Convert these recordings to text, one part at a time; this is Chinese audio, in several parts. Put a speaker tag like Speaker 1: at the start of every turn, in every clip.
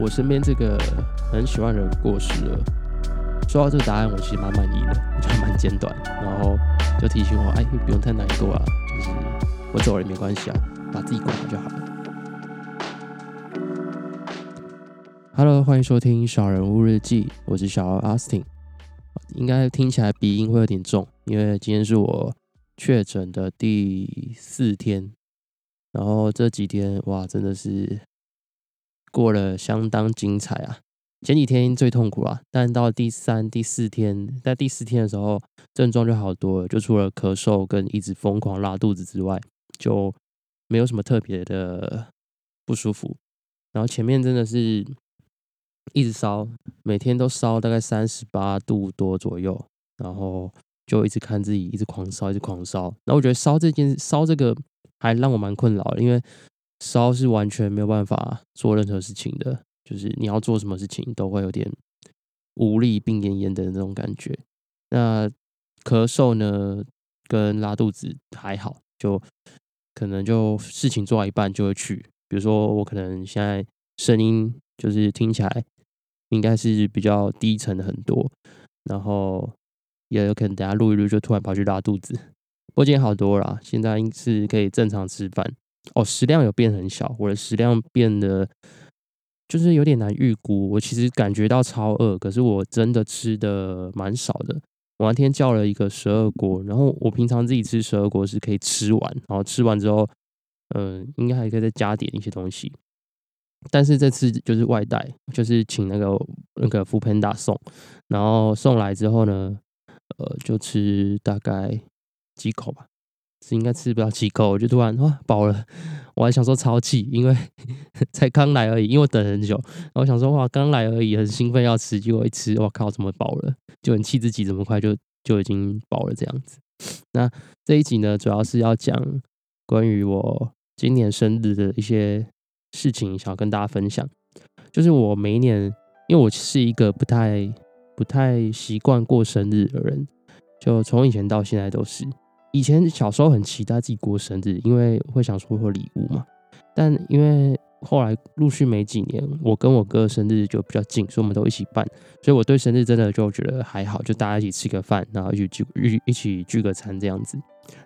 Speaker 1: 我身边这个很喜欢的人过世了。说到这个答案，我其实蛮满意的，我觉得蛮简短，然后就提醒我，哎，不用太难过啊，就是我走了也没关系啊，把自己过好就好了。Hello，欢迎收听《小人物日记》，我是小奥 Austin。应该听起来鼻音会有点重，因为今天是我确诊的第四天，然后这几天哇，真的是过了相当精彩啊！前几天最痛苦啊，但到第三、第四天，在第四天的时候，症状就好多了，就除了咳嗽跟一直疯狂拉肚子之外，就没有什么特别的不舒服。然后前面真的是一直烧，每天都烧大概三十八度多左右，然后就一直看自己一直狂烧，一直狂烧。那我觉得烧这件烧这个还让我蛮困扰的，因为烧是完全没有办法做任何事情的。就是你要做什么事情都会有点无力、病恹恹的那种感觉。那咳嗽呢，跟拉肚子还好，就可能就事情做到一半就会去。比如说我可能现在声音就是听起来应该是比较低沉的很多，然后也有可能等下录一录就突然跑去拉肚子。我今天好多了，现在是可以正常吃饭哦，食量有变很小，我的食量变得。就是有点难预估，我其实感觉到超饿，可是我真的吃的蛮少的。我那天叫了一个十二锅，然后我平常自己吃十二锅是可以吃完，然后吃完之后，嗯，应该还可以再加点一些东西。但是这次就是外带，就是请那个那个福 panda 送，然后送来之后呢，呃，就吃大概几口吧。是应该吃不到几口，我就突然哇饱了，我还想说超气，因为 才刚来而已，因为等很久，我想说哇刚来而已，很兴奋要吃，结果一吃，我靠怎么饱了，就很气自己这么快就就已经饱了这样子。那这一集呢，主要是要讲关于我今年生日的一些事情，想要跟大家分享。就是我每一年，因为我是一个不太不太习惯过生日的人，就从以前到现在都是。以前小时候很期待自己过生日，因为会想说会礼物嘛。但因为后来陆续没几年，我跟我哥生日就比较近，所以我们都一起办。所以我对生日真的就觉得还好，就大家一起吃个饭，然后一起聚一一起聚个餐这样子。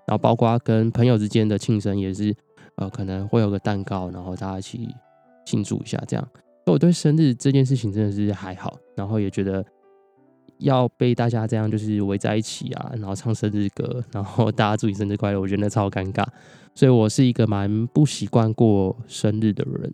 Speaker 1: 然后包括跟朋友之间的庆生也是，呃，可能会有个蛋糕，然后大家一起庆祝一下这样。所以我对生日这件事情真的是还好，然后也觉得。要被大家这样就是围在一起啊，然后唱生日歌，然后大家祝你生日快乐，我觉得超尴尬，所以我是一个蛮不习惯过生日的人。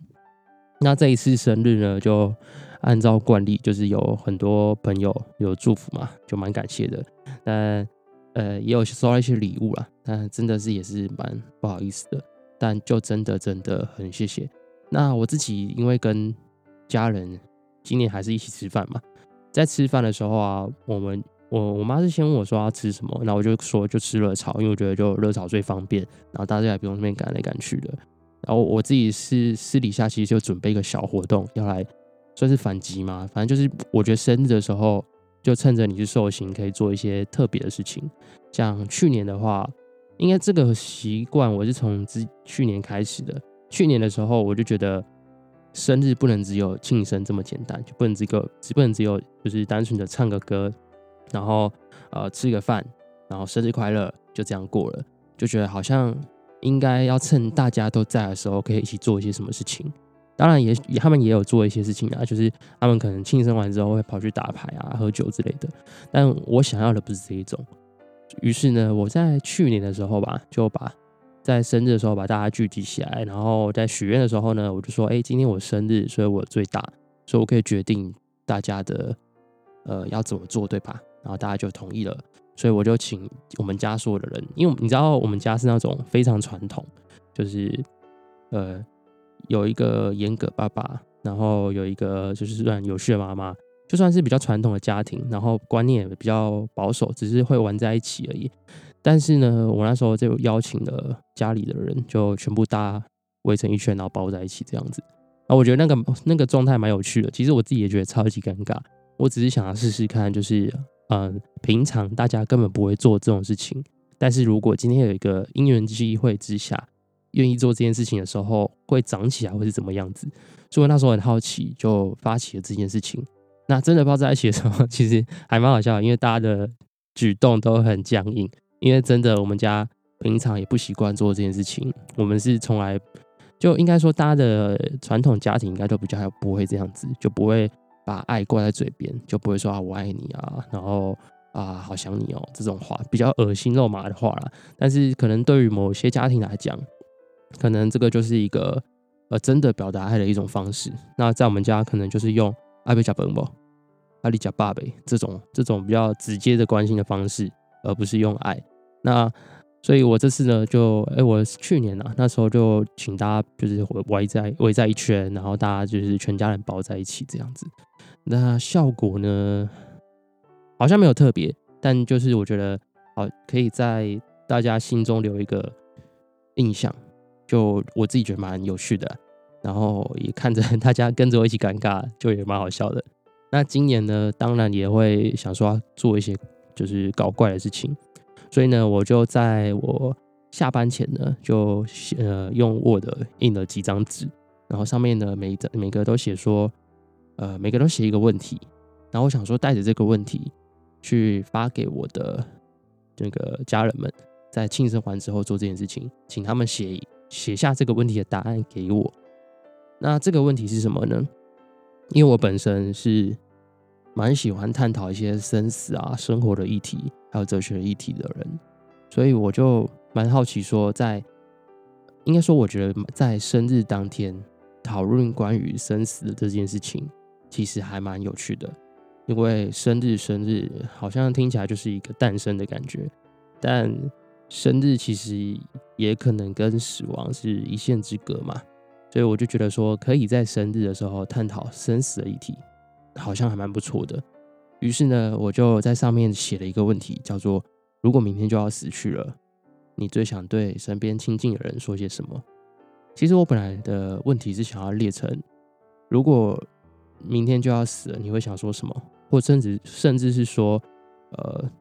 Speaker 1: 那这一次生日呢，就按照惯例，就是有很多朋友有祝福嘛，就蛮感谢的。但呃，也有收到一些礼物啦，但真的是也是蛮不好意思的。但就真的真的很谢谢。那我自己因为跟家人今年还是一起吃饭嘛。在吃饭的时候啊，我们我我妈是先问我说要吃什么，那我就说就吃热炒，因为我觉得就热炒最方便，然后大家也不用那边赶来赶去的。然后我自己是私底下其实就准备一个小活动，要来算是反击嘛。反正就是我觉得生日的时候，就趁着你是寿星，可以做一些特别的事情。像去年的话，应该这个习惯我是从之去年开始的。去年的时候，我就觉得。生日不能只有庆生这么简单，就不能只个只不能只有就是单纯的唱个歌，然后呃吃个饭，然后生日快乐就这样过了，就觉得好像应该要趁大家都在的时候，可以一起做一些什么事情。当然也他们也有做一些事情啊，就是他们可能庆生完之后会跑去打牌啊、喝酒之类的。但我想要的不是这一种，于是呢，我在去年的时候吧，就把。在生日的时候把大家聚集起来，然后在许愿的时候呢，我就说：“哎，今天我生日，所以我最大，所以我可以决定大家的呃要怎么做，对吧？”然后大家就同意了，所以我就请我们家所有的人，因为你知道我们家是那种非常传统，就是呃有一个严格爸爸，然后有一个就是算有序的妈妈，就算是比较传统的家庭，然后观念也比较保守，只是会玩在一起而已。但是呢，我那时候就邀请了家里的人，就全部大家围成一圈，然后包在一起这样子。啊，我觉得那个那个状态蛮有趣的。其实我自己也觉得超级尴尬。我只是想要试试看，就是嗯，平常大家根本不会做这种事情。但是如果今天有一个因缘机会之下，愿意做这件事情的时候会长起来会是怎么样子。所以那时候很好奇，就发起了这件事情。那真的抱在一起的时候，其实还蛮好笑，因为大家的举动都很僵硬。因为真的，我们家平常也不习惯做这件事情。我们是从来就应该说，大家的传统家庭应该都比较不会这样子，就不会把爱挂在嘴边，就不会说啊我爱你啊，然后啊好想你哦这种话，比较恶心肉麻的话啦。但是可能对于某些家庭来讲，可能这个就是一个呃真的表达爱的一种方式。那在我们家，可能就是用爱贝加本宝、阿里加爸贝这种这种比较直接的关心的方式。而不是用爱，那所以，我这次呢，就哎，我去年啊，那时候就请大家就是围在围在一圈，然后大家就是全家人抱在一起这样子。那效果呢，好像没有特别，但就是我觉得，好可以在大家心中留一个印象，就我自己觉得蛮有趣的，然后也看着 大家跟着我一起尴尬，就也蛮好笑的。那今年呢，当然也会想说做一些。就是搞怪的事情，所以呢，我就在我下班前呢，就呃用 Word 印了几张纸，然后上面呢每张每个都写说，呃每个都写一个问题，然后我想说带着这个问题去发给我的这个家人们，在庆生完之后做这件事情，请他们写写下这个问题的答案给我。那这个问题是什么呢？因为我本身是。蛮喜欢探讨一些生死啊、生活的议题，还有哲学议题的人，所以我就蛮好奇，说在应该说，我觉得在生日当天讨论关于生死的这件事情，其实还蛮有趣的。因为生日，生日好像听起来就是一个诞生的感觉，但生日其实也可能跟死亡是一线之隔嘛。所以我就觉得说，可以在生日的时候探讨生死的议题。好像还蛮不错的，于是呢，我就在上面写了一个问题，叫做“如果明天就要死去了，你最想对身边亲近的人说些什么？”其实我本来的问题是想要列成“如果明天就要死了，你会想说什么？”或甚至甚至是说，呃，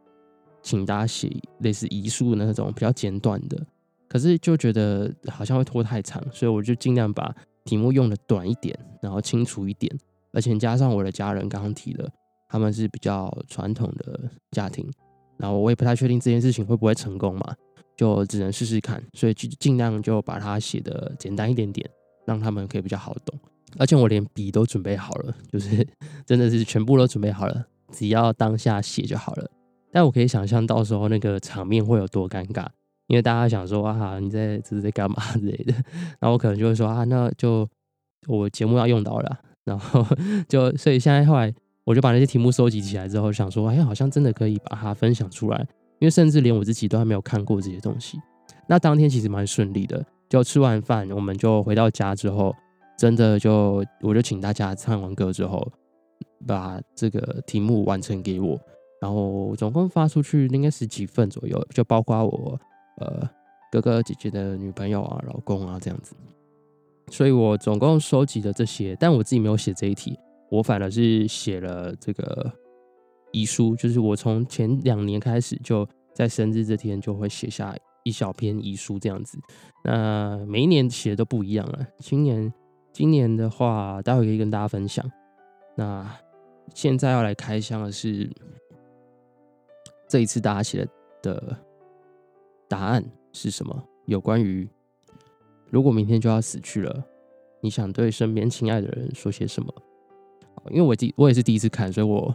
Speaker 1: 请大家写类似遗书的那种比较简短的。可是就觉得好像会拖太长，所以我就尽量把题目用的短一点，然后清楚一点。而且加上我的家人刚刚提的，他们是比较传统的家庭，然后我也不太确定这件事情会不会成功嘛，就只能试试看，所以就尽量就把它写的简单一点点，让他们可以比较好懂。而且我连笔都准备好了，就是 真的是全部都准备好了，只要当下写就好了。但我可以想象到时候那个场面会有多尴尬，因为大家想说啊，你在这是在干嘛之类的，然后我可能就会说啊，那就我节目要用到了。然后 就，所以现在后来我就把那些题目收集起来之后，想说，哎，好像真的可以把它分享出来，因为甚至连我自己都还没有看过这些东西。那当天其实蛮顺利的，就吃完饭，我们就回到家之后，真的就我就请大家唱完歌之后，把这个题目完成给我，然后总共发出去应该十几份左右，就包括我呃哥哥姐姐的女朋友啊、老公啊这样子。所以我总共收集了这些，但我自己没有写这一题，我反而是写了这个遗书，就是我从前两年开始就在生日这天就会写下一小篇遗书这样子。那每一年写的都不一样了，今年今年的话，待会可以跟大家分享。那现在要来开箱的是这一次大家写的的答案是什么？有关于。如果明天就要死去了，你想对身边亲爱的人说些什么？因为我第我也是第一次看，所以我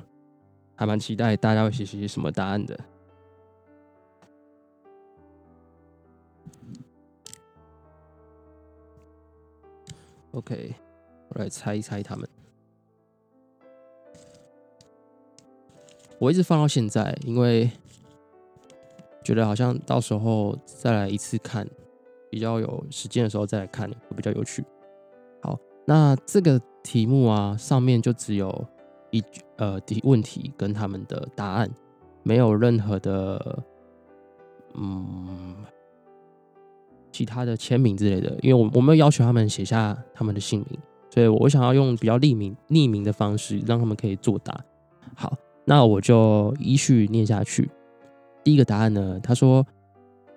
Speaker 1: 还蛮期待大家会写些什么答案的。OK，我来猜一猜他们。我一直放到现在，因为觉得好像到时候再来一次看。比较有时间的时候再来看，会比较有趣。那这个题目啊，上面就只有一呃题问题跟他们的答案，没有任何的嗯其他的签名之类的，因为我我没有要求他们写下他们的姓名，所以我想要用比较匿名匿名的方式，让他们可以作答。好，那我就依序念下去。第一个答案呢，他说。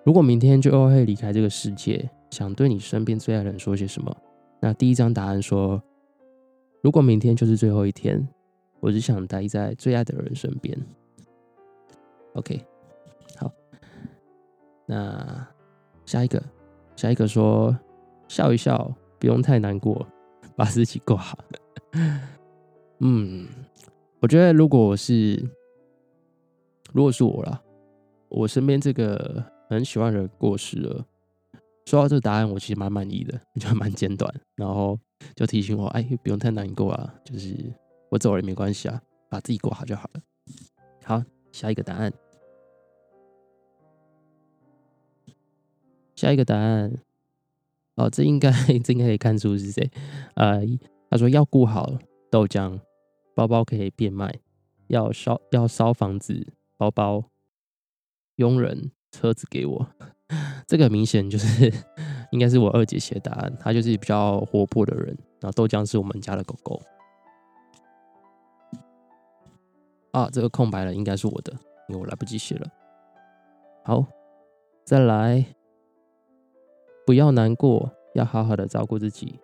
Speaker 1: 如果明天就会离开这个世界，想对你身边最爱的人说些什么？那第一张答案说，如果明天就是最后一天，我只想待在最爱的人身边。OK，好，那下一个，下一个说，笑一笑，不用太难过，把自己过好。嗯，我觉得如果我是，如果是我啦，我身边这个很喜欢的人过世了。说到这个答案，我其实蛮满意的，就蛮简短，然后就提醒我，哎，不用太难过啊，就是我走了也没关系啊，把自己过好就好了。好，下一个答案，下一个答案，哦，这应该 这应该可以看出是谁，呃，他说要顾好豆浆，包包可以变卖，要烧要烧房子，包包，佣人，车子给我。这个明显就是 应该是我二姐写的答案，她就是比较活泼的人，然后豆浆是我们家的狗狗。啊，这个空白了应该是我的，因为我来不及写了。好，再来，不要难过，要好好的照顾自己，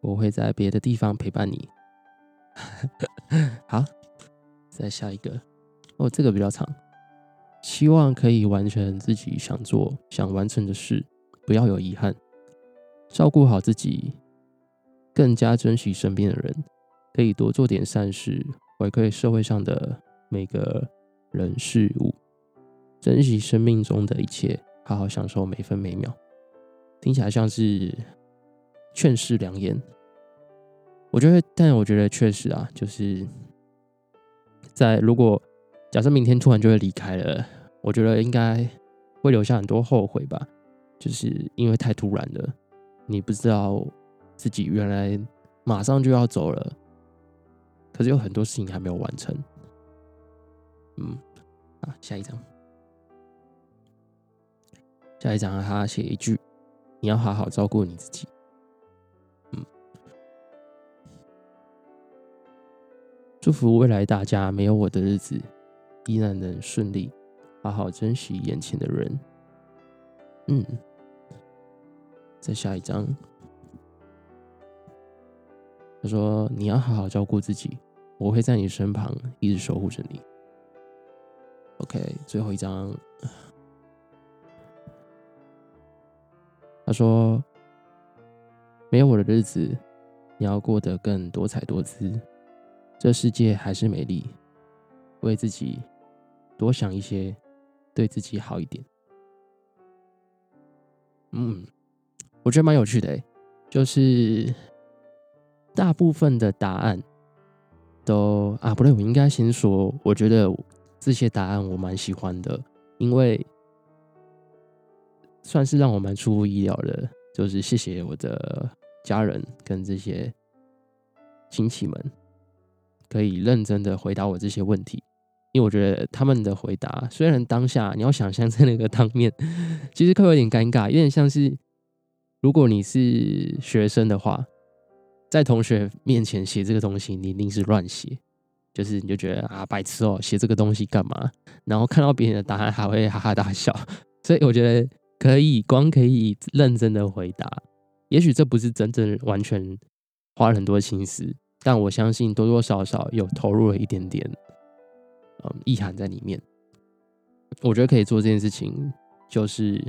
Speaker 1: 我会在别的地方陪伴你。好，再下一个，哦，这个比较长。希望可以完成自己想做、想完成的事，不要有遗憾。照顾好自己，更加珍惜身边的人，可以多做点善事，回馈社会上的每个人事物。珍惜生命中的一切，好好享受每分每秒。听起来像是劝世良言。我觉得，但我觉得确实啊，就是在如果。假设明天突然就会离开了，我觉得应该会留下很多后悔吧，就是因为太突然了，你不知道自己原来马上就要走了，可是有很多事情还没有完成。嗯，啊，下一张，下一张他写一句：“你要好好照顾你自己。”嗯，祝福未来大家没有我的日子。依然能顺利，好好珍惜眼前的人。嗯，再下一张，他说：“你要好好照顾自己，我会在你身旁一直守护着你。” OK，最后一张，他说：“没有我的日子，你要过得更多彩多姿。这世界还是美丽，为自己。”多想一些，对自己好一点。嗯，我觉得蛮有趣的就是大部分的答案都啊，不对，我应该先说，我觉得这些答案我蛮喜欢的，因为算是让我蛮出乎意料的。就是谢谢我的家人跟这些亲戚们，可以认真的回答我这些问题。因为我觉得他们的回答，虽然当下你要想象在那个当面，其实会有点尴尬，有点像是如果你是学生的话，在同学面前写这个东西，你一定是乱写，就是你就觉得啊白痴哦，写这个东西干嘛？然后看到别人的答案还会哈哈大笑，所以我觉得可以光可以认真的回答，也许这不是真正完全花了很多心思，但我相信多多少少有投入了一点点。嗯，意涵在里面，我觉得可以做这件事情，就是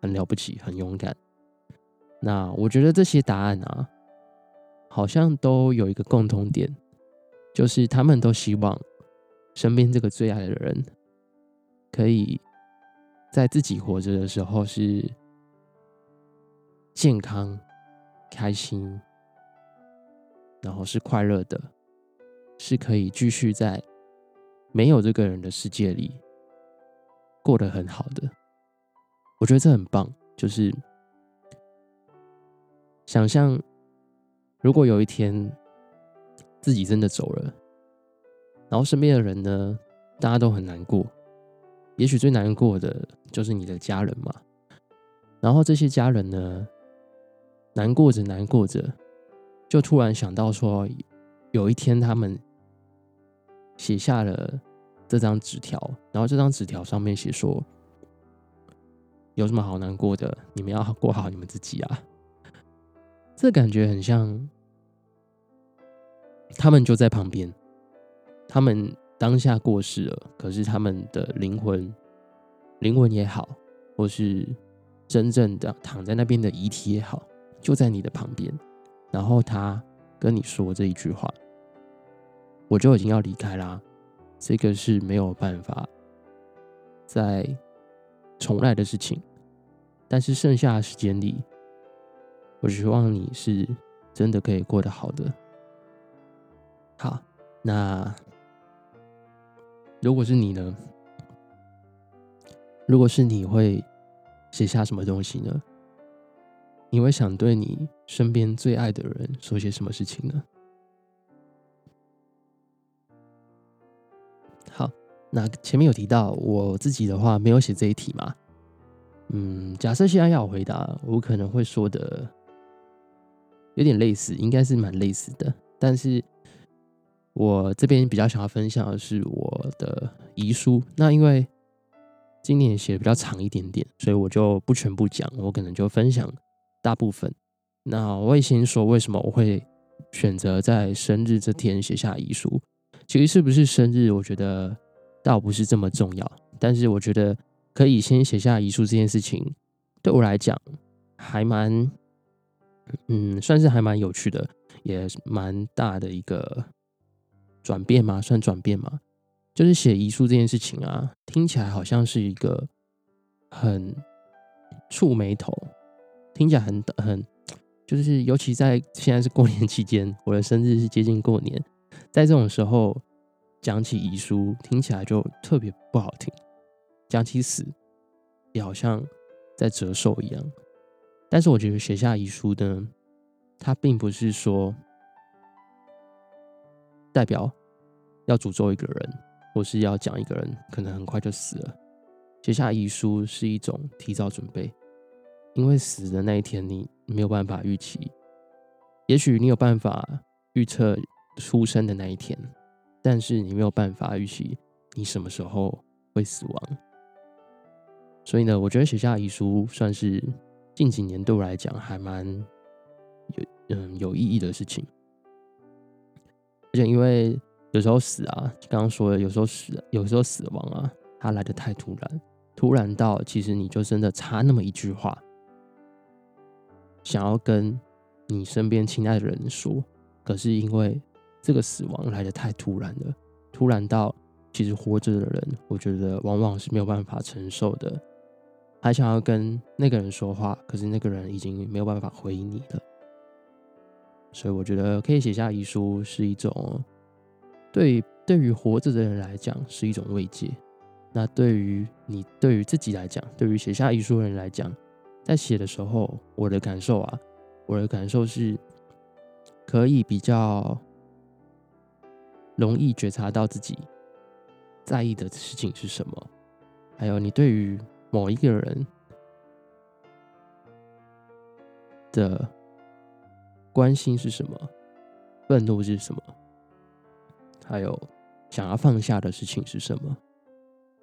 Speaker 1: 很了不起，很勇敢。那我觉得这些答案啊，好像都有一个共同点，就是他们都希望身边这个最爱的人，可以在自己活着的时候是健康、开心，然后是快乐的，是可以继续在。没有这个人的世界里，过得很好的，我觉得这很棒。就是想象，如果有一天自己真的走了，然后身边的人呢，大家都很难过。也许最难过的就是你的家人嘛。然后这些家人呢，难过着难过着，就突然想到说，有一天他们。写下了这张纸条，然后这张纸条上面写说：“有什么好难过的？你们要过好你们自己啊。这感觉很像，他们就在旁边，他们当下过世了，可是他们的灵魂，灵魂也好，或是真正的躺在那边的遗体也好，就在你的旁边，然后他跟你说这一句话，我就已经要离开啦，这个是没有办法再重来的事情，但是剩下的时间里。我希望你是真的可以过得好的。好，那如果是你呢？如果是你会写下什么东西呢？你会想对你身边最爱的人说些什么事情呢？好，那前面有提到我自己的话没有写这一题嘛？嗯，假设现在要我回答，我可能会说的。有点类似，应该是蛮类似的。但是我这边比较想要分享的是我的遗书。那因为今年写的比较长一点点，所以我就不全部讲，我可能就分享大部分。那我会先说为什么我会选择在生日这天写下遗书。其实是不是生日，我觉得倒不是这么重要。但是我觉得可以先写下遗书这件事情，对我来讲还蛮。嗯，算是还蛮有趣的，也蛮大的一个转变嘛，算转变嘛。就是写遗书这件事情啊，听起来好像是一个很触眉头，听起来很很，就是尤其在现在是过年期间，我的生日是接近过年，在这种时候讲起遗书，听起来就特别不好听。讲起死，也好像在折寿一样。但是我觉得写下遗书呢，它并不是说代表要诅咒一个人，或是要讲一个人可能很快就死了。写下遗书是一种提早准备，因为死的那一天你没有办法预期，也许你有办法预测出生的那一天，但是你没有办法预期你什么时候会死亡。所以呢，我觉得写下遗书算是。近几年对我来讲还蛮有嗯有意义的事情，而且因为有时候死啊，刚刚说的有时候死，有时候死亡啊，它来的太突然，突然到其实你就真的差那么一句话，想要跟你身边亲爱的人说，可是因为这个死亡来的太突然了，突然到其实活着的人，我觉得往往是没有办法承受的。还想要跟那个人说话，可是那个人已经没有办法回应你了。所以我觉得可以写下遗书是一种对对于活着的人来讲是一种慰藉。那对于你对于自己来讲，对于写下遗书的人来讲，在写的时候，我的感受啊，我的感受是可以比较容易觉察到自己在意的事情是什么，还有你对于。某一个人的关心是什么？愤怒是什么？还有想要放下的事情是什么？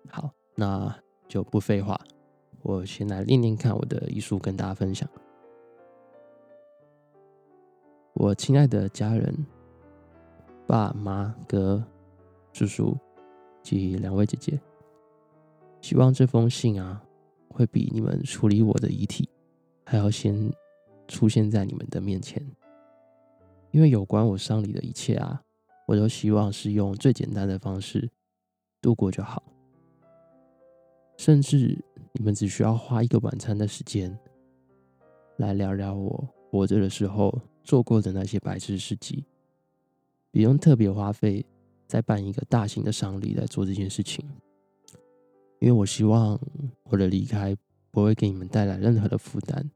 Speaker 1: 好，那就不废话，我先来念念看我的遗书，跟大家分享。我亲爱的家人，爸妈、哥、叔叔及两位姐姐。希望这封信啊，会比你们处理我的遗体还要先出现在你们的面前，因为有关我丧礼的一切啊，我都希望是用最简单的方式度过就好。甚至你们只需要花一个晚餐的时间，来聊聊我活着的时候做过的那些白痴事迹，不用特别花费再办一个大型的丧礼来做这件事情。因为我希望我的离开不会给你们带来任何的负担，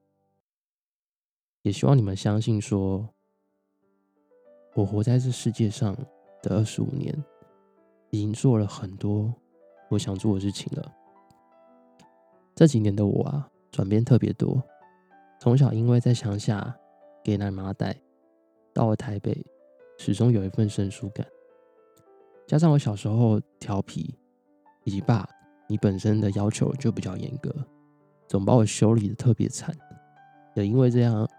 Speaker 1: 也希望你们相信，说我活在这世界上的二十五年，已经做了很多我想做的事情了。这几年的我啊，转变特别多。从小因为在乡下给奶妈带，到了台北，始终有一份生疏感。加上我小时候调皮，以及爸。你本身的要求就比较严格，总把我修理的特别惨，也因为这样，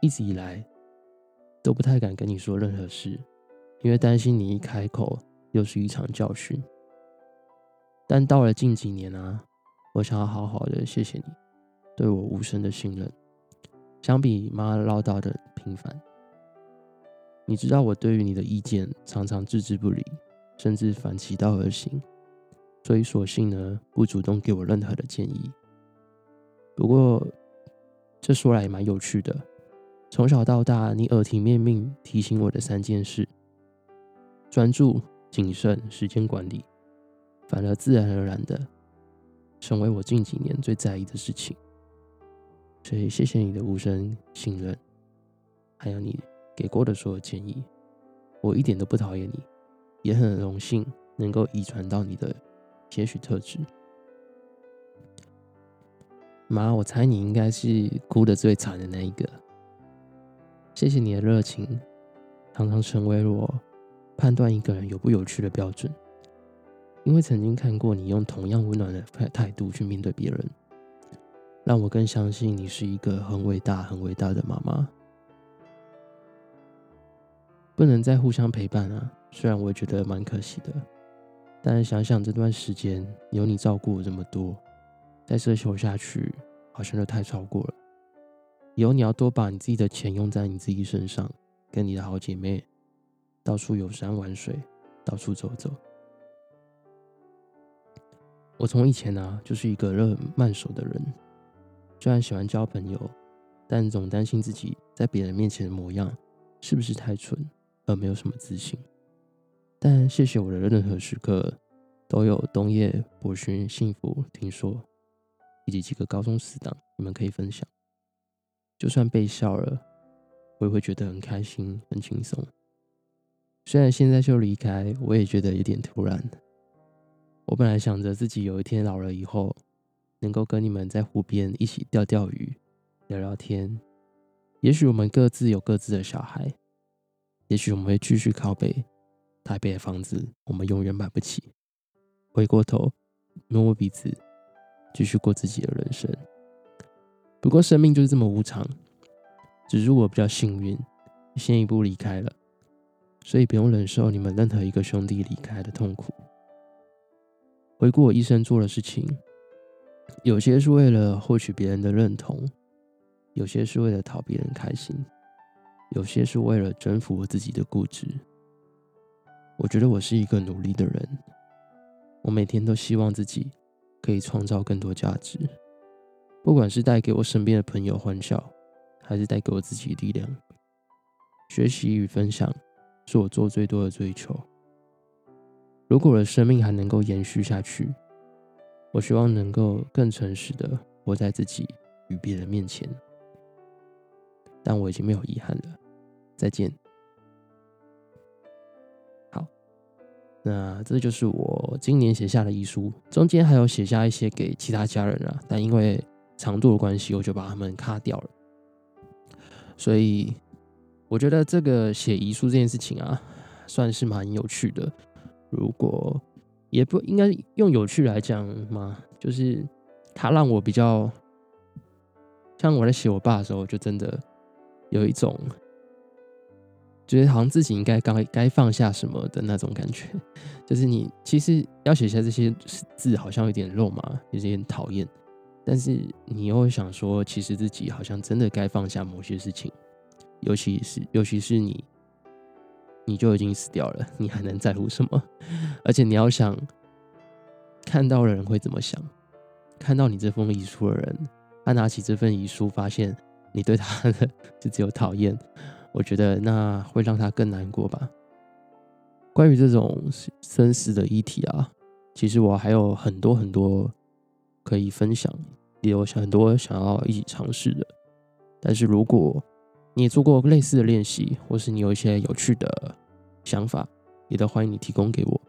Speaker 1: 一直以来都不太敢跟你说任何事，因为担心你一开口又是一场教训。但到了近几年啊，我想要好好的谢谢你对我无声的信任。相比妈唠叨的频繁，你知道我对于你的意见常常置之不理，甚至反其道而行，所以索性呢不主动给我任何的建议。不过这说来也蛮有趣的，从小到大你耳提面命提醒我的三件事：专注、谨慎、时间管理，反而自然而然的成为我近几年最在意的事情。所以，谢谢你的无声信任，还有你给过的所有建议。我一点都不讨厌你，也很荣幸能够遗传到你的些许特质。妈，我猜你应该是哭的最惨的那一个。谢谢你的热情，常常成为我判断一个人有不有趣的标准。因为曾经看过你用同样温暖的态态度去面对别人。让我更相信你是一个很伟大、很伟大的妈妈。不能再互相陪伴啊！虽然我也觉得蛮可惜的，但想想这段时间有你照顾我这么多，再奢求下去好像就太超过了。以后你要多把你自己的钱用在你自己身上，跟你的好姐妹到处游山玩水，到处走走。我从以前呢就是一个热慢手的人。虽然喜欢交朋友，但总担心自己在别人面前的模样是不是太蠢，而没有什么自信。但谢谢我的任何时刻都有冬夜博勋幸福听说，以及几个高中死党，你们可以分享。就算被笑了，我也会觉得很开心、很轻松。虽然现在就离开，我也觉得有点突然。我本来想着自己有一天老了以后。能够跟你们在湖边一起钓钓鱼、聊聊天，也许我们各自有各自的小孩，也许我们会继续靠北，台北的房子我们永远买不起。回过头摸摸鼻子，继续过自己的人生。不过生命就是这么无常，只是我比较幸运，先一步离开了，所以不用忍受你们任何一个兄弟离开的痛苦。回顾我一生做的事情。有些是为了获取别人的认同，有些是为了讨别人开心，有些是为了征服我自己的固执。我觉得我是一个努力的人，我每天都希望自己可以创造更多价值，不管是带给我身边的朋友欢笑，还是带给我自己力量。学习与分享是我做最多的追求。如果我的生命还能够延续下去。我希望能够更诚实的活在自己与别人面前，但我已经没有遗憾了。再见。好，那这就是我今年写下的遗书，中间还有写下一些给其他家人啊，但因为长度的关系，我就把他们卡掉了。所以我觉得这个写遗书这件事情啊，算是蛮有趣的。如果也不应该用有趣来讲嘛，就是它让我比较像我在写我爸的时候，就真的有一种觉得好像自己应该该该放下什么的那种感觉。就是你其实要写下这些字，好像有点肉麻，有点讨厌，但是你又想说，其实自己好像真的该放下某些事情，尤其是尤其是你。你就已经死掉了，你还能在乎什么？而且你要想，看到的人会怎么想？看到你这封遗书的人，他拿起这份遗书，发现你对他的 就只有讨厌，我觉得那会让他更难过吧。关于这种生死的议题啊，其实我还有很多很多可以分享，也有很多想要一起尝试的。但是如果你也做过类似的练习，或是你有一些有趣的想法，也都欢迎你提供给我。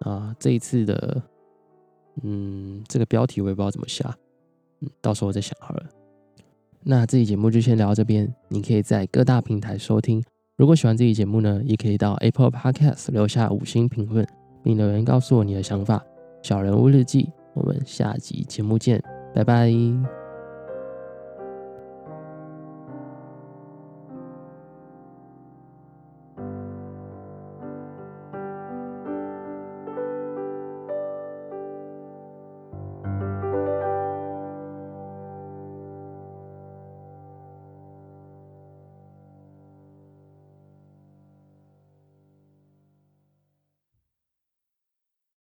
Speaker 1: 啊，这一次的，嗯，这个标题我也不知道怎么下，嗯，到时候再想好了。那这期节目就先聊到这边，你可以在各大平台收听。如果喜欢这期节目呢，也可以到 Apple Podcast 留下五星评论，并留言告诉我你的想法。小人物日记，我们下集节目见，拜拜。